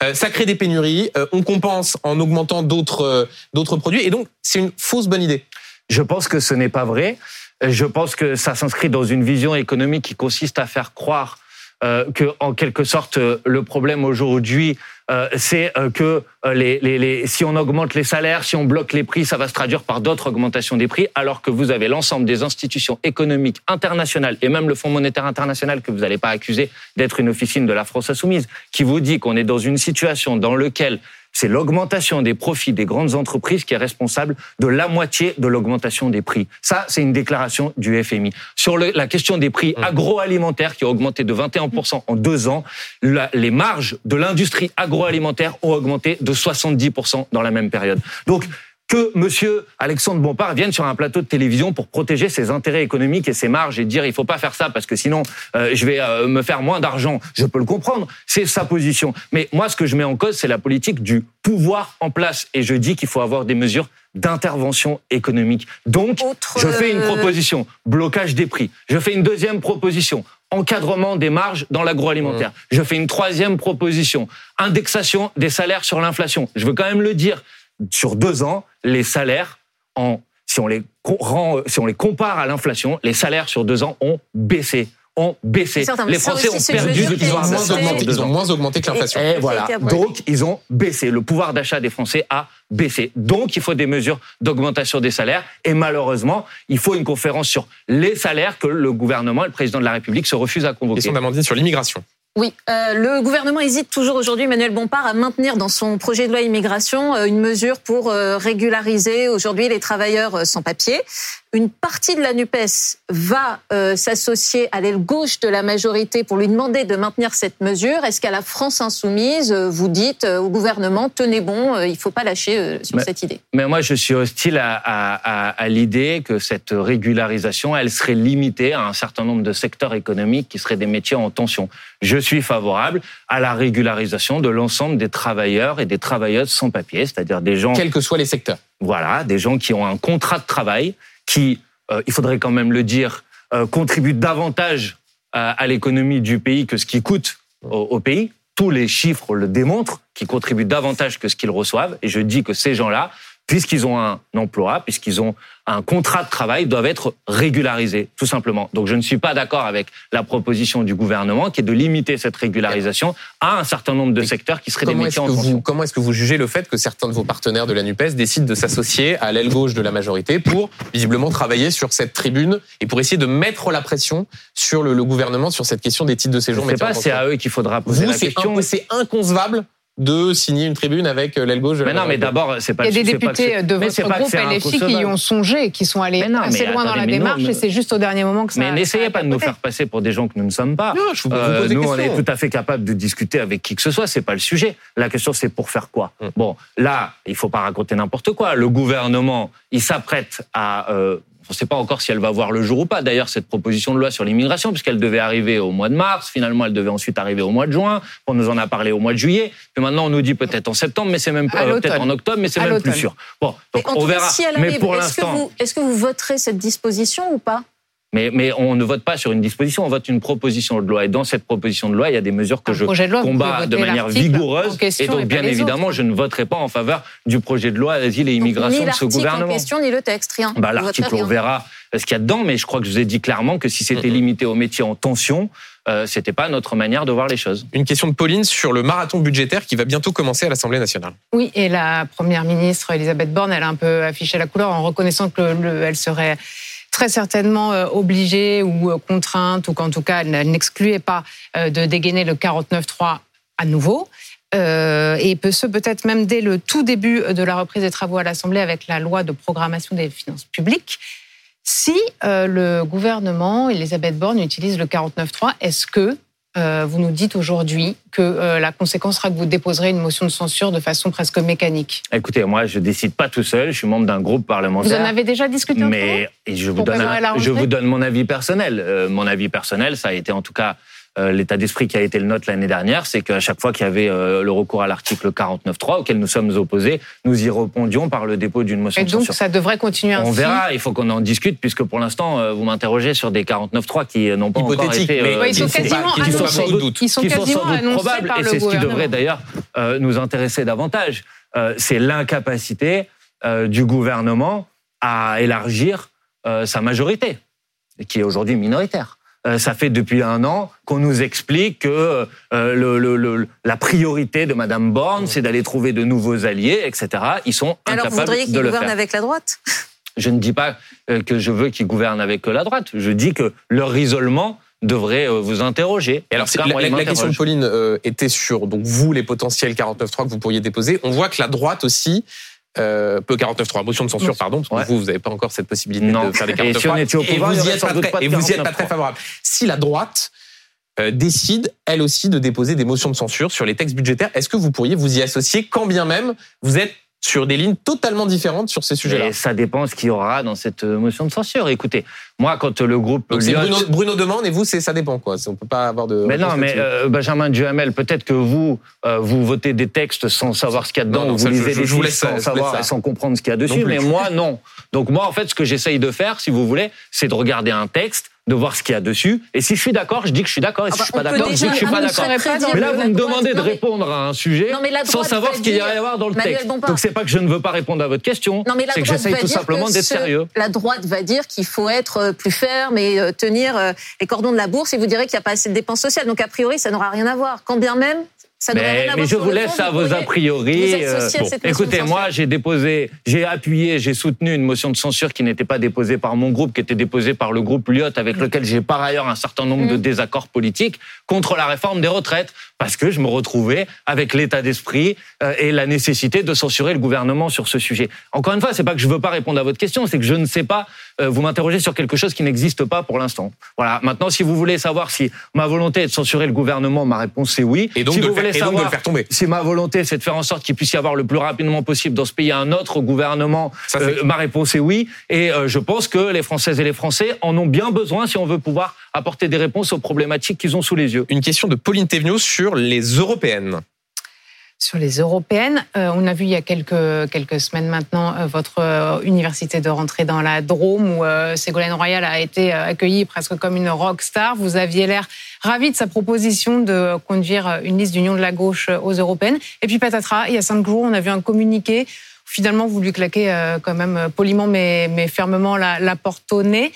euh, ça crée des pénuries, euh, on compense en augmentant d'autres d'autres produits, et donc c'est une fausse bonne idée. Je pense que ce n'est pas vrai. Je pense que ça s'inscrit dans une vision économique qui consiste à faire croire euh, que, en quelque sorte, euh, le problème aujourd'hui, euh, c'est euh, que euh, si on augmente les salaires, si on bloque les prix, ça va se traduire par d'autres augmentations des prix, alors que vous avez l'ensemble des institutions économiques internationales et même le Fonds monétaire international que vous n'allez pas accuser d'être une officine de la France insoumise, qui vous dit qu'on est dans une situation dans laquelle c'est l'augmentation des profits des grandes entreprises qui est responsable de la moitié de l'augmentation des prix. Ça, c'est une déclaration du FMI. Sur le- la question des prix agroalimentaires qui ont augmenté de 21% en deux ans, la- les marges de l'industrie agroalimentaire ont augmenté de 70% dans la même période. Donc, que Monsieur Alexandre Bompard vienne sur un plateau de télévision pour protéger ses intérêts économiques et ses marges et dire il faut pas faire ça parce que sinon euh, je vais euh, me faire moins d'argent. Je peux le comprendre, c'est sa position. Mais moi, ce que je mets en cause, c'est la politique du pouvoir en place et je dis qu'il faut avoir des mesures d'intervention économique. Donc, Autre, je fais une euh, proposition blocage des prix. Je fais une deuxième proposition encadrement des marges dans l'agroalimentaire. Je fais une troisième proposition indexation des salaires sur l'inflation. Je veux quand même le dire sur deux ans, les salaires, en, si, on les, co- rend- si on les compare à l'inflation, les salaires sur deux ans ont baissé. Ont baissé. Certain, les ça Français ont perdu du pouvoir Ils ont moins d'achat. ils ont moins augmenté que l'inflation. Et voilà. Donc, ils ont baissé. Le pouvoir d'achat des Français a baissé. Donc, il faut des mesures d'augmentation des salaires. Et malheureusement, il faut une conférence sur les salaires que le gouvernement et le président de la République se refusent à convoquer. Question d'Amandine sur l'immigration. Oui, euh, le gouvernement hésite toujours aujourd'hui, Emmanuel Bompard, à maintenir dans son projet de loi immigration euh, une mesure pour euh, régulariser aujourd'hui les travailleurs sans papier. Une partie de la NUPES va euh, s'associer à l'aile gauche de la majorité pour lui demander de maintenir cette mesure. Est-ce qu'à la France insoumise, euh, vous dites euh, au gouvernement, tenez bon, il ne faut pas lâcher euh, sur Mais- cette idée? Mais moi, je suis hostile à, à- à- à l'idée que cette régularisation, elle serait limitée à un certain nombre de secteurs économiques qui seraient des métiers en tension. Je suis favorable à la régularisation de l'ensemble des travailleurs et des travailleuses sans papier, c'est-à-dire des gens, Quels que soient les secteurs. voilà, des gens qui ont un contrat de travail, qui, euh, il faudrait quand même le dire, euh, contribuent davantage à, l'économie du pays que ce qui coûte au pays. Tous les chiffres le démontrent, qui contribuent davantage que ce qu'ils reçoivent. Et je dis que ces gens-là, puisqu'ils ont un emploi, puisqu'ils ont un contrat de travail, doivent être régularisés, tout simplement. Donc je ne suis pas d'accord avec la proposition du gouvernement qui est de limiter cette régularisation à un certain nombre de secteurs qui seraient des métiers en tension. vous, comment est-ce que vous jugez le fait que certains de vos partenaires de la NUPES décident de s'associer à l'aile gauche de la majorité pour visiblement travailler sur cette tribune et pour essayer de mettre la pression sur le, le gouvernement sur cette question des titres de Je séjour ne sais pas, c'est à eux qu'il faudra poser Vous, la question. c'est inconcevable de signer une tribune avec euh, l'aile gauche de la Mais non, mais d'abord, c'est pas Il y a des députés c'est- de votre groupe LFI qui y ont songé, qui sont allés Mais non, assez loin dans la non, démarche, et c'est juste au dernier moment que ça. Mais n'essayez pas de nous faire passer pour des gens que nous ne sommes pas. Non, je vous, vous Euh, pose nous, on est tout à fait capable de discuter avec qui que ce soit. C'est pas le sujet. La question, c'est pour faire quoi? Mm. Bon, là, il faut pas raconter n'importe quoi. Le gouvernement, il s'apprête à. Euh, on ne sait pas encore si elle va voir le jour ou pas. D'ailleurs, cette proposition de loi sur l'immigration, puisqu'elle devait arriver au mois de mars, finalement, elle devait ensuite arriver au mois de juin. On nous en a parlé au mois de juillet. Puis maintenant, on nous dit peut-être en septembre, mais c'est même euh, peut-être en octobre, mais c'est même plus sûr. Bon, donc on verra. si mais pour l'instant, est-ce que vous voterez cette disposition ou pas? Mais, mais on ne vote pas sur une disposition, on vote une proposition de loi. Et dans cette proposition de loi, il y a des mesures que Un je projet de loi, vous combat pouvez de manière vigoureuse. Et donc, et bien évidemment, autres. je ne voterai pas en faveur du projet de loi Asile et Donc, Immigration Ni de ce gouvernement. question, ni le texte, rien. Bah, L'article, on verra ce qu'il y a dedans, mais je crois que je vous ai dit clairement que si c'était limité aux métiers en tension, euh, c'était pas notre manière de voir les choses. Une question de Pauline sur le marathon budgétaire qui va bientôt commencer à l'Assemblée nationale. Oui, et la première ministre Elisabeth Borne, elle a un peu affiché la couleur en reconnaissant que le- le- elle serait très certainement euh, obligée ou euh, contrainte, ou qu'en tout cas, elle n'excluait pas euh, de dégainer le 49.3 à nouveau. Et peut ce peut-être même dès le tout début de la reprise des travaux à l'Assemblée avec la loi de programmation des finances publiques. Si le gouvernement, Elisabeth Borne, utilise le 49.3, est-ce que euh, vous nous dites aujourd'hui que euh, la conséquence sera que vous déposerez une motion de censure de façon presque mécanique Écoutez, moi, je décide pas tout seul, je suis membre d'un groupe parlementaire. Vous en avez déjà discuté Mais et je vous donne, préparer la un- je rentrée vous donne mon avis personnel. Euh, mon avis personnel, ça a été en tout cas l'état d'esprit qui a été le nôtre l'année dernière, c'est qu'à chaque fois qu'il y avait euh, le recours à l'article 49.3 auquel nous sommes opposés, nous y répondions par le dépôt d'une motion Et de donc, censure. ça devrait continuer ainsi On verra, il faut qu'on en discute, puisque pour l'instant, euh, vous m'interrogez sur des 49.3 qui euh, n'ont pas encore été... mais ils sont quasiment pas- annoncés. sans doute. Ils sont qui sont quasiment sans doute annoncés probables, par et le c'est ce qui devrait d'ailleurs euh, nous intéresser davantage. Euh, c'est l'incapacité euh, du gouvernement à élargir euh, sa majorité, qui est aujourd'hui minoritaire. Euh, ça fait depuis un an qu'on nous explique que euh, le, le- le- la priorité de Madame Borne, c'est d'aller trouver de nouveaux alliés, etc. Ils sont Alors, vous voudriez qu'il de le gouverne faire. avec la droite? Je ne dis pas euh, que je veux qu'ils gouvernent avec la droite. Je dis que leur isolement devrait vous interroger. Et alors, cas, la, moi, la- il la question de. Pauline euh, était sur donc vous les potentiels 49.3 que vous pourriez déposer. On voit que la droite aussi euh, peu 49.3 motion de censure pardon parce que Ouais. vous vous n'avez pas encore cette possibilité Non. de faire des Et si on 49.3 était au pouvoir, et vous y aurait êtes pas très, pas de et vous y êtes pas 49.3. très favorable. Si la droite euh, décide elle aussi de déposer des motions de censure sur les textes budgétaires, est-ce que vous pourriez vous y associer quand bien même vous êtes sur des lignes totalement différentes sur ces sujets-là? Et ça dépend ce qu'il y aura dans cette euh, motion de censure. Écoutez, moi, quand le groupe Donc c'est Lyot- Bruno, Bruno demande et vous, c'est ça dépend quoi. On peut pas avoir de. Mais non, mais euh, Benjamin Duhamel, peut-être que vous, euh, vous votez des textes sans savoir ce qu'il y a dedans, Non, non, ou vous ça, lisez je- des je vous ça, sans laisse savoir ça. et sans comprendre ce qu'il y a dessus. Mais moi, non. Donc moi, en fait, ce que j'essaye de faire, si vous voulez, c'est de regarder un texte, de voir ce qu'il y a dessus. Et si je suis d'accord, je dis que je suis d'accord. Et si Ah bah, je suis pas on peut d'accord, je dis que je suis pas d'accord. pas Mais là, vous me demandez de répondre à un sujet Non, sans savoir ce qu'il y a à voir dans le Manuel texte. Bompard. Donc c'est pas que je ne veux pas répondre à votre question, Non, mais la c'est que droite j'essaye tout simplement d'être sérieux. La droite va dire qu'il faut être euh, plus ferme et euh, tenir euh, les cordons de la bourse et vous direz qu'il n'y a pas assez de dépenses sociales. Donc a priori, ça n'aura rien à voir. Quand bien même, ça Mais, mais je vous laisse fond, à vous vos a priori. euh, Écoutez, moi, j'ai déposé, j'ai appuyé, j'ai soutenu une motion de censure qui n'était pas déposée par mon groupe, qui était déposée par le groupe Lyot, avec lequel j'ai par ailleurs un certain nombre de Mm. désaccords politiques contre la réforme des retraites, parce que je me retrouvais avec l'état d'esprit euh, et la nécessité de censurer le gouvernement sur ce sujet. Encore une fois, c'est pas que je veux pas répondre à votre question, c'est que je ne sais pas. euh, vous m'interrogez sur quelque chose qui n'existe pas pour l'instant. Voilà. Maintenant, si vous voulez savoir si ma volonté est de censurer le gouvernement, ma réponse c'est oui. Et donc si de vous le faire- et donc de le faire tomber. si ma volonté, c'est de faire en sorte qu'il puisse y avoir le plus rapidement possible dans ce pays un autre gouvernement, Ça, euh, ma réponse est oui. Et euh, je pense que les Françaises et les Français en ont bien besoin si on veut pouvoir apporter des réponses aux problématiques qu'ils ont sous les yeux. Une question de Pauline Thévenot sur les européennes. Sur les européennes, euh, on a vu il y a quelques, quelques semaines maintenant euh, votre euh, université de rentrée dans la Drôme où euh, Ségolène Royal a été euh, accueillie presque comme une rock star. Vous aviez l'air ravi de sa proposition de conduire une liste d'union de la gauche aux européennes. Et puis patatras, il y a cinq jours, on a vu un communiqué. Finalement, vous lui claquez euh, quand même poliment mais, mais fermement la, la porte au nez.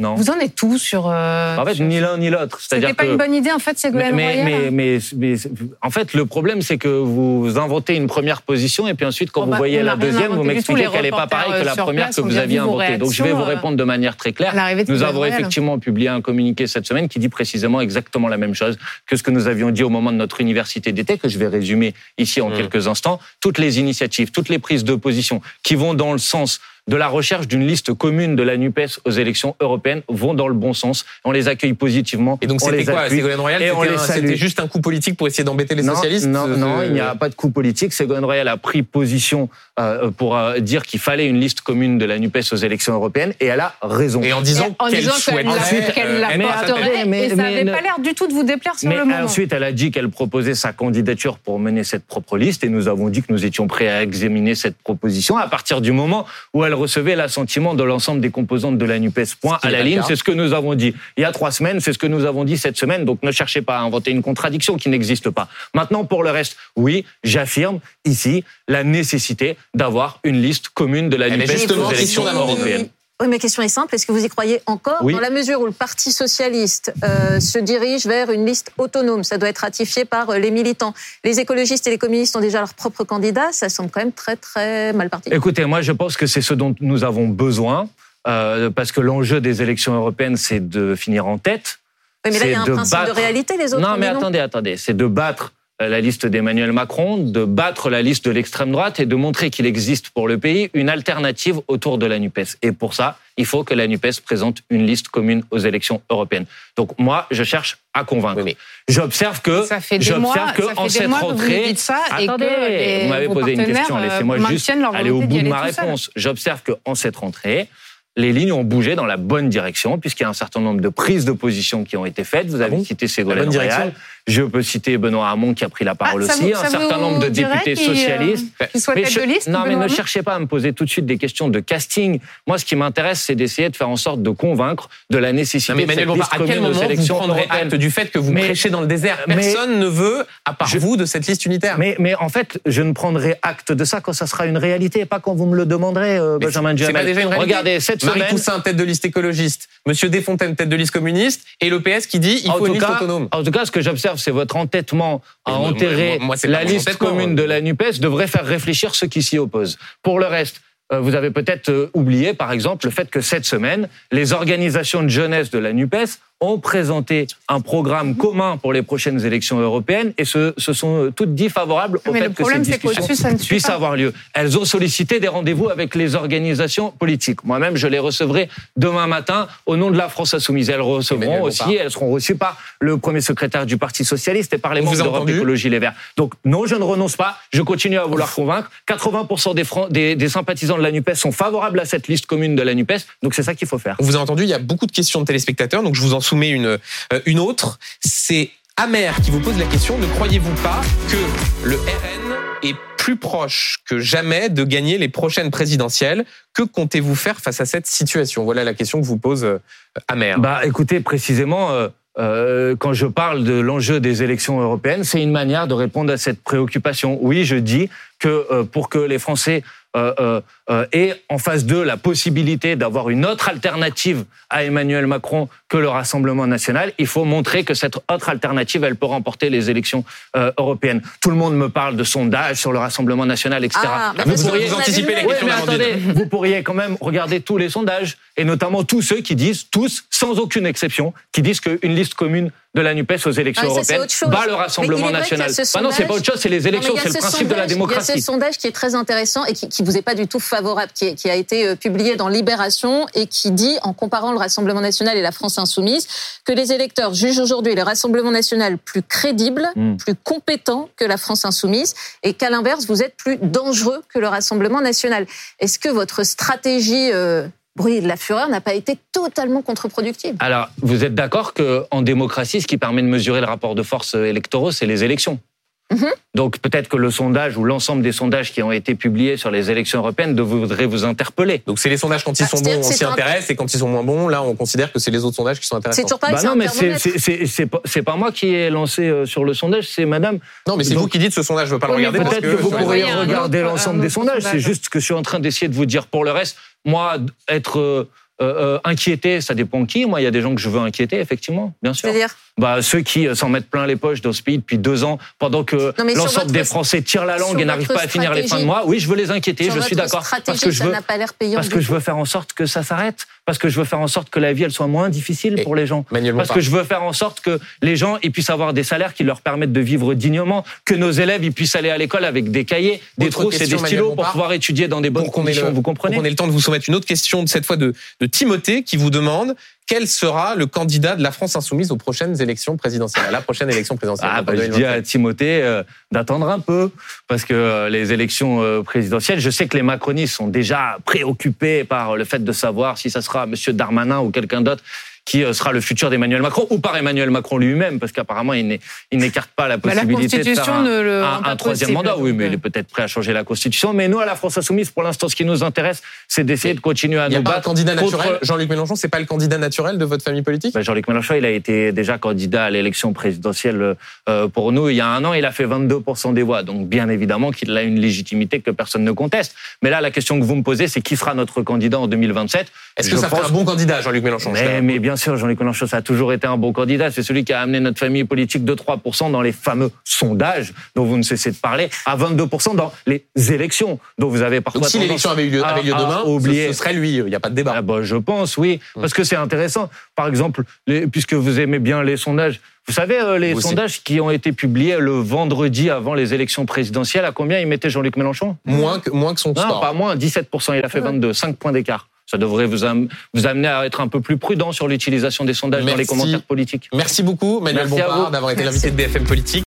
Non. Vous en êtes tout sur. euh, En fait, sur- ni l'un ni l'autre. C'était C'est-à-dire pas que une bonne idée en fait, Ségolène mais, Royal. mais, mais, mais, en fait, le problème, c'est que vous inventez une première position et puis ensuite, quand Oh vous bah, voyée on la deuxième, vous m'expliquez qu'elle n'est pas pareille que la euh, première place que vous aviez inventée. Donc, je vais vous euh, répondre de manière très claire. Nous avons Royal. effectivement publié un communiqué cette semaine qui dit précisément exactement la même chose que ce que nous avions dit au moment de notre université d'été, que je vais résumer ici en Mm. quelques instants. Toutes les initiatives, toutes les prises de position qui vont dans le sens de la recherche d'une liste commune de la NUPES aux élections européennes vont dans le bon sens. On les accueille positivement. Et donc on c'était les quoi. Ségolène Royal? C'était juste un coup politique pour essayer d'embêter les Non, socialistes? Non, euh, non, euh, il n'y a pas de coup politique. Ségolène Royal a pris position euh, pour euh, dire qu'il fallait une liste commune de la NUPES aux élections européennes et elle a raison. Et en disant qu'elle souhaiterait, la- qu'elle euh, la porterait, mais- et ça n'avait pas l'air du tout de vous déplaire sur Mais le moment. ensuite, elle a dit qu'elle proposait sa candidature pour mener cette propre liste et nous avons dit que nous étions prêts à examiner cette proposition à partir du moment où elle recevait l'assentiment de l'ensemble des composantes de la NUPES. Point à la ligne, c'est ce que nous avons dit il y a trois semaines, c'est ce que nous avons dit cette semaine, donc ne cherchez pas à inventer une contradiction qui n'existe pas. Maintenant, pour le reste, oui, j'affirme ici la nécessité d'avoir une liste commune de la Eh ben, NUPES aux élections européennes. Oui, ma question est simple. Est-ce que vous y croyez encore Oui. Dans la mesure où le Parti socialiste euh, se dirige vers une liste autonome, ça doit être ratifié par euh, les militants. Les écologistes et les communistes ont déjà leur propre candidat. Ça semble quand même très, très mal parti. Écoutez, moi je pense que c'est ce dont nous avons besoin, euh, parce que l'enjeu des élections européennes, c'est de finir en tête. Oui, mais là, il y a un de principe de battre- réalité. Les autres Non, mais attendez, attendez. C'est de battre la liste d'Emmanuel Macron, de battre la liste de l'extrême droite et de montrer qu'il existe pour le pays une alternative autour de la NUPES. Et pour ça, il faut que la NUPES présente une liste commune aux élections européennes. Donc moi, je cherche à convaincre. Oui, J'observe que, Ça fait des mois, j'observe que ça fait en des cette mois que vous rentrée, nous dites ça et que attendez, les- vous m'avez posé une question, euh, laissez-moi juste aller au bout de ma réponse. J'observe que en cette rentrée, les lignes ont bougé dans la bonne direction, puisqu'il y a un certain nombre de prises de position qui ont été faites. Vous avez bon? cité La Ségolène bonne direction Royal. Je peux citer Benoît Hamon qui a pris la parole Ah, ça aussi, vous- un certain nombre de députés euh, socialistes. qu'il soit Mais tête je- de liste, non, mais ne Hamon cherchez pas à me poser tout de suite des questions de casting. Moi, ce qui m'intéresse, c'est d'essayer de faire en sorte de convaincre de la nécessité Non, mais de cette liste à quel moment vous prendrez acte du fait que vous Mais- prêchez dans le désert mais- Personne ne veut, à part Je- vous, de cette liste unitaire. Mais, mais en fait, je ne prendrai acte de ça quand ça sera une réalité, et pas quand vous me le demanderez, euh, Benjamin c'est- c'est pas Duhamel. déjà une réalité Regardez, cette Marie semaine, Toussaint, tête de liste écologiste. Monsieur Desfontaines, tête de liste communiste. Et le PS qui dit il faut une liste autonome. en tout cas, ce que j'observe, c'est votre entêtement à moi- enterrer moi- moi, la liste commune de la NUPES devrait faire réfléchir ceux qui s'y opposent. Pour le reste, euh, vous avez peut-être euh, oublié, par exemple, le fait que cette semaine, les organisations de jeunesse de la NUPES ont présenté un programme commun pour les prochaines élections européennes et se, se sont toutes dit favorables au Mais fait le que ne suit puissent pas. avoir lieu. Elles ont sollicité des rendez-vous avec les organisations politiques. Moi-même, je les recevrai demain matin au nom de la France Insoumise. Elles recevront Emmanuel aussi, elles seront reçues par le premier secrétaire du Parti Socialiste et par les membres d'Europe Écologie Les Verts. Donc non, je ne renonce pas. Je continue à vouloir convaincre. 80% des, Fran- des, des sympathisants de la NUPES sont favorables à cette liste commune de la NUPES. Donc c'est ça qu'il faut faire. On vous a entendu, il y a beaucoup de questions de téléspectateurs, donc je vous en soumets une, euh, une autre. C'est Amer qui vous pose la question, ne croyez-vous pas que le RN est plus proche que jamais de gagner les prochaines présidentielles? Que comptez-vous faire face à cette situation? Voilà la question que vous pose euh, Amer. Bah, écoutez, précisément, euh, quand je parle de l'enjeu des élections européennes, c'est une manière de répondre à cette préoccupation. Oui, je dis que pour que les Français euh, euh, euh, aient en face d'eux la possibilité d'avoir une autre alternative à Emmanuel Macron que le Rassemblement national, il faut montrer que cette autre alternative, elle peut remporter les élections euh, européennes. Tout le monde me parle de sondages sur le Rassemblement national, etc. Ah, Vous pourriez vous anticiper les Oui, questions mais d'Amandine. attendez, vous pourriez quand même regarder tous les sondages, et notamment tous ceux qui disent, tous, sans aucune exception, qui disent qu'une liste commune de la NUPES aux élections Ah, européennes bat le Rassemblement national. ce Bah non, c'est pas autre chose, c'est les élections, il y a c'est le ce principe de la sondage- Il y a démocratie. ce sondage qui est très intéressant et qui, qui vous est pas du tout favorable, qui, est- qui a été euh, publié dans Libération et qui dit, en comparant le Rassemblement national et la France insoumise, que les électeurs jugent aujourd'hui le Rassemblement national plus crédible, Mm. plus compétent que la France insoumise, et qu'à l'inverse, vous êtes plus dangereux que le Rassemblement national. Est-ce que votre stratégie euh, bruit de la fureur n'a pas été totalement contre-productive. Alors, vous êtes d'accord qu'en démocratie, ce qui permet de mesurer le rapport de force électoraux, c'est les élections? Mhm. Donc peut-être que le sondage ou l'ensemble des sondages qui ont été publiés sur les élections européennes devraient vous interpeller. Donc c'est les sondages quand ils Bah, sont bons, on s'y c'est intéresse, et quand ils sont moins bons, là on considère que c'est les autres sondages qui sont C'est intéressants. toujours pareil, Bah c'est non, un mais c'est- c'est c'est- c'est pas, c'est pas moi qui ai lancé euh, sur le sondage, c'est madame. Non, mais c'est vous qui dites ce sondage, je veux pas le Oui, regarder Peut-être que, que vous pourriez regarder l'ensemble un des sondages. sondage. C'est juste que je suis en train d'essayer de vous dire pour le reste. Moi, être euh, euh, inquiété, ça dépend qui. Moi, il y a des gens que je veux inquiéter, effectivement, bien sûr. C'est-à-dire Bah, ceux qui euh, s'en mettent plein les poches dans ce pays depuis deux ans, pendant que l'ensemble des Français tirent la langue et n'arrivent pas à finir les fins de mois. Oui, je veux les inquiéter, sur je suis d'accord. Parce stratégie, que je ça veux, n'a pas l'air payant parce que je veux faire en sorte que ça s'arrête. Parce que je veux faire en sorte que la vie, elle soit moins difficile Et pour les gens. Manuel Parce que je veux faire en sorte que les gens ils puissent avoir des salaires qui leur permettent de vivre dignement, que nos élèves ils puissent aller à l'école avec des cahiers, des Autre trousses et des Manuel stylos pour Bompard. pouvoir étudier dans des bonnes Pour qu'on ait conditions. le- vous comprenez qu'on ait le temps de vous soumettre une autre question, cette fois de, de Timothée, qui vous demande quel sera le candidat de la France insoumise aux prochaines élections présidentielles, à la prochaine élection présidentielle. Ah, bah, je dis 2027. à Timothée euh, d'attendre un peu, parce que euh, les élections euh, présidentielles, je sais que les macronistes sont déjà préoccupés par le fait de savoir si ça sera Monsieur Darmanin ou quelqu'un d'autre qui euh, sera le futur d'Emmanuel Macron, ou par Emmanuel Macron lui-même, parce qu'apparemment il n'écarte pas la Bah, la possibilité de faire Constitution un, ne le un- un troisième mandat. Oui, mais il est peut-être prêt à changer la Constitution. Mais nous, à la France Insoumise, pour l'instant, ce qui nous intéresse, c'est d'essayer de continuer à Il n'y a nous pas un candidat contre- naturel. Jean-Luc Mélenchon, c'est pas le candidat naturel de votre famille politique? Ben, Jean-Luc Mélenchon, il a été déjà candidat à l'élection présidentielle euh, pour nous. Il y a un an, il a fait 22% des voix. Donc, bien évidemment qu'il a une légitimité que personne ne conteste. Mais là, la question que vous me posez, c'est qui sera notre candidat en 2027 Est-ce que ça pense- un bon candidat, Jean-Luc Mélenchon mais, mais bien sûr, Jean-Luc Mélenchon, ça a toujours été un bon candidat. C'est celui qui a amené notre famille politique de 3% dans les fameux sondages dont vous ne cessez de parler, à 22% dans les élections dont vous avez parfois Donc si l'élection avait eu lieu, à- avait lieu demain, ce- oublier. ce serait lui, il n'y a pas de débat. Ah bah, je pense, oui. Parce que c'est intéressant. Par exemple, les- puisque vous aimez bien les sondages, vous savez, euh, les Vous aussi. sondages qui ont été publiés le vendredi avant les élections présidentielles, à combien ils mettaient Jean-Luc Mélenchon? Moins que, moins que son Non, score. pas moins, 17%. Il a fait 22, 5 points d'écart. Ça devrait vous, am- vous amener à être un peu plus prudent sur l'utilisation des sondages dans les Merci. commentaires politiques. Merci beaucoup, Manuel Bompard, d'avoir été l'invité de BFM Politique.